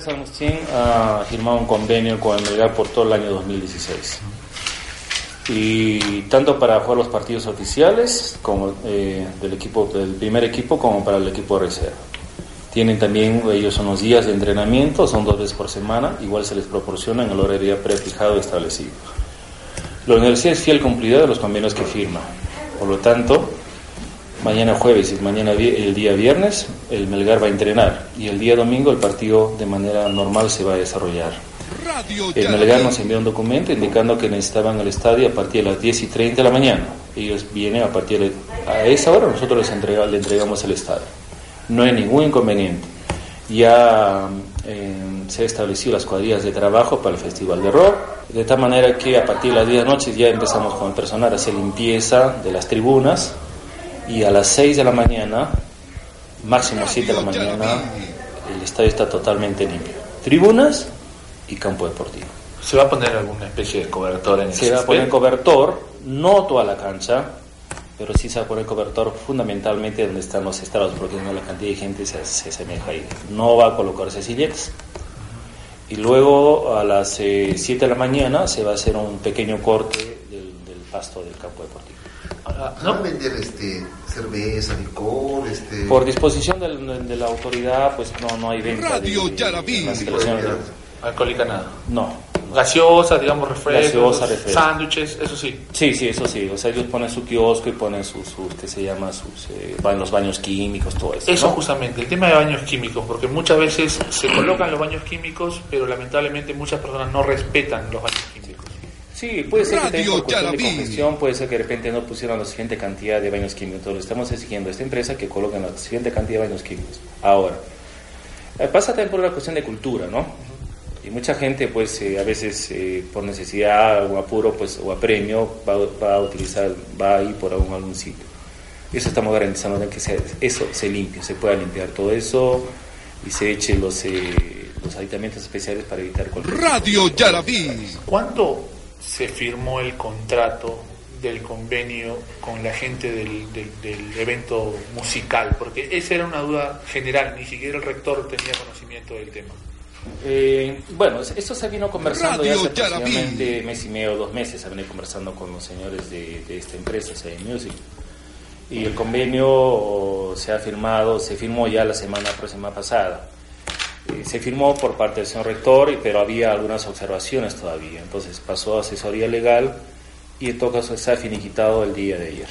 San Agustín ha firmado un convenio con el Melgar por todo el año 2016. Y tanto para jugar los partidos oficiales como eh, del equipo del primer equipo como para el equipo de reserva. Tienen también ellos son los días de entrenamiento, son dos veces por semana, igual se les proporciona en el horario prefijado establecido. La universidad es fiel cumplidora de los convenios que firma. Por lo tanto, mañana jueves y mañana el día viernes el Melgar va a entrenar y el día domingo el partido de manera normal se va a desarrollar. El Melgar nos envió un documento indicando que necesitaban el estadio a partir de las 10 y 30 de la mañana. Ellos vienen a partir de a esa hora nosotros les entrega, entregamos el estadio. No hay ningún inconveniente. Ya eh, se han establecido las cuadrillas de trabajo para el Festival de Rock, de tal manera que a partir de las 10 de la noche ya empezamos con el personal a hacer limpieza de las tribunas y a las 6 de la mañana, máximo 7 de la mañana, el estadio está totalmente limpio. Tribunas y campo deportivo. ¿Se va a poner alguna especie de cobertor en el Se va a poner cobertor, no toda la cancha, pero sí se va a poner cobertor fundamentalmente donde están los estados, porque no la cantidad de gente se, se asemeja ahí. No va a colocarse silletes. Y luego a las 7 eh, de la mañana se va a hacer un pequeño corte del, del pasto del campo deportivo. ¿No? vender este, cerveza, licor? Este... Por disposición de, de, la autoridad, pues no, no hay venta Radio de, de, Alcohólica nada. No. Gaseosa, digamos, refrescos, sándwiches, eso sí. Sí, sí, eso sí. O sea, ellos ponen su kiosco y ponen sus, sus que se llama? Sus, eh, los baños químicos, todo eso. Eso justamente, el tema de baños químicos, porque muchas veces se colocan los baños químicos, pero lamentablemente muchas personas no respetan los baños químicos. Sí, puede ser que por cuestión de congestión, puede ser que de repente no pusieron la suficiente cantidad de baños químicos. Entonces estamos exigiendo a esta empresa que coloquen la suficiente cantidad de baños químicos. Ahora, eh, pasa también por una cuestión de cultura, ¿no? Y mucha gente, pues, eh, a veces eh, por necesidad o apuro, pues, o apremio, va, va, a utilizar, va a ir por algún, algún sitio. Eso estamos garantizando que eso se limpie, se pueda limpiar todo eso y se eche los, los aditamentos especiales para evitar cualquier... Radio Yaraví. ¿Cuánto se firmó el contrato del convenio con la gente del, del, evento musical? Porque esa era una duda general, ni siquiera el rector tenía conocimiento del tema. Eh, bueno, esto se vino conversando ya hace aproximadamente mes y medio, dos meses, se venido conversando con los señores de, de esta empresa, CD Music. Y el convenio se ha firmado, se firmó ya la semana próxima pasada. Eh, se firmó por parte del señor rector, pero había algunas observaciones todavía. Entonces pasó a asesoría legal y en todo caso ha finiquitado el día de ayer.